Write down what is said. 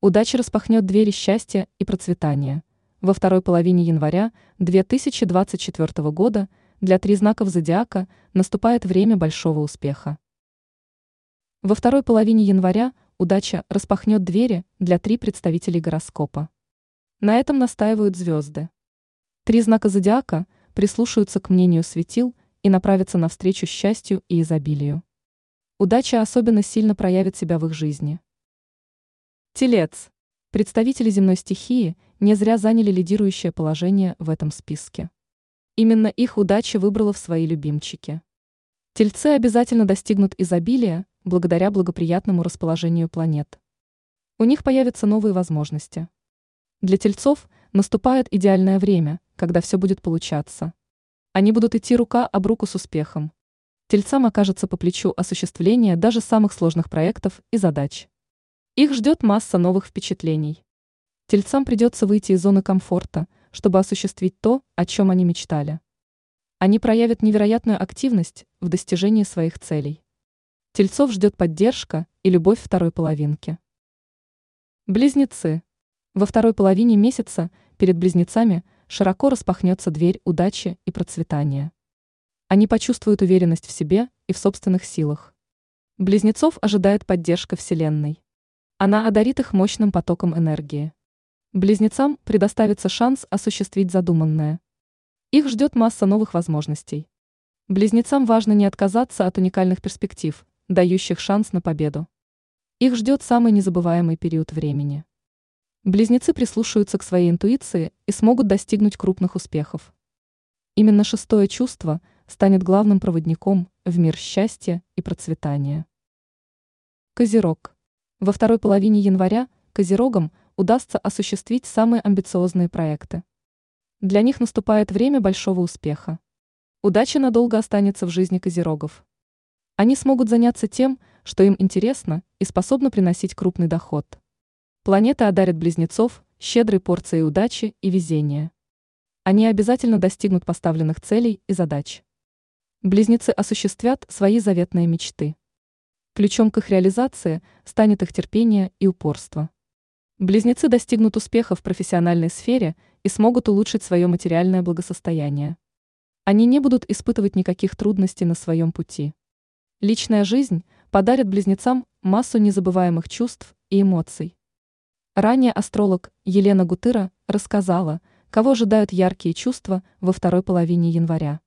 Удача распахнет двери счастья и процветания. Во второй половине января 2024 года для три знаков зодиака наступает время большого успеха. Во второй половине января удача распахнет двери для три представителей гороскопа. На этом настаивают звезды. Три знака зодиака прислушаются к мнению светил и направятся навстречу счастью и изобилию. Удача особенно сильно проявит себя в их жизни. Телец. Представители земной стихии не зря заняли лидирующее положение в этом списке. Именно их удача выбрала в свои любимчики. Тельцы обязательно достигнут изобилия благодаря благоприятному расположению планет. У них появятся новые возможности. Для тельцов наступает идеальное время, когда все будет получаться. Они будут идти рука об руку с успехом. Тельцам окажется по плечу осуществление даже самых сложных проектов и задач. Их ждет масса новых впечатлений. Тельцам придется выйти из зоны комфорта, чтобы осуществить то, о чем они мечтали. Они проявят невероятную активность в достижении своих целей. Тельцов ждет поддержка и любовь второй половинки. Близнецы. Во второй половине месяца перед близнецами широко распахнется дверь удачи и процветания. Они почувствуют уверенность в себе и в собственных силах. Близнецов ожидает поддержка Вселенной. Она одарит их мощным потоком энергии. Близнецам предоставится шанс осуществить задуманное. Их ждет масса новых возможностей. Близнецам важно не отказаться от уникальных перспектив, дающих шанс на победу. Их ждет самый незабываемый период времени. Близнецы прислушаются к своей интуиции и смогут достигнуть крупных успехов. Именно шестое чувство станет главным проводником в мир счастья и процветания. Козерог. Во второй половине января козерогам удастся осуществить самые амбициозные проекты. Для них наступает время большого успеха. Удача надолго останется в жизни козерогов. Они смогут заняться тем, что им интересно и способно приносить крупный доход. Планета одарит близнецов щедрой порцией удачи и везения. Они обязательно достигнут поставленных целей и задач. Близнецы осуществят свои заветные мечты. Ключом к их реализации станет их терпение и упорство. Близнецы достигнут успеха в профессиональной сфере и смогут улучшить свое материальное благосостояние. Они не будут испытывать никаких трудностей на своем пути. Личная жизнь подарит близнецам массу незабываемых чувств и эмоций. Ранее астролог Елена Гутыра рассказала, кого ожидают яркие чувства во второй половине января.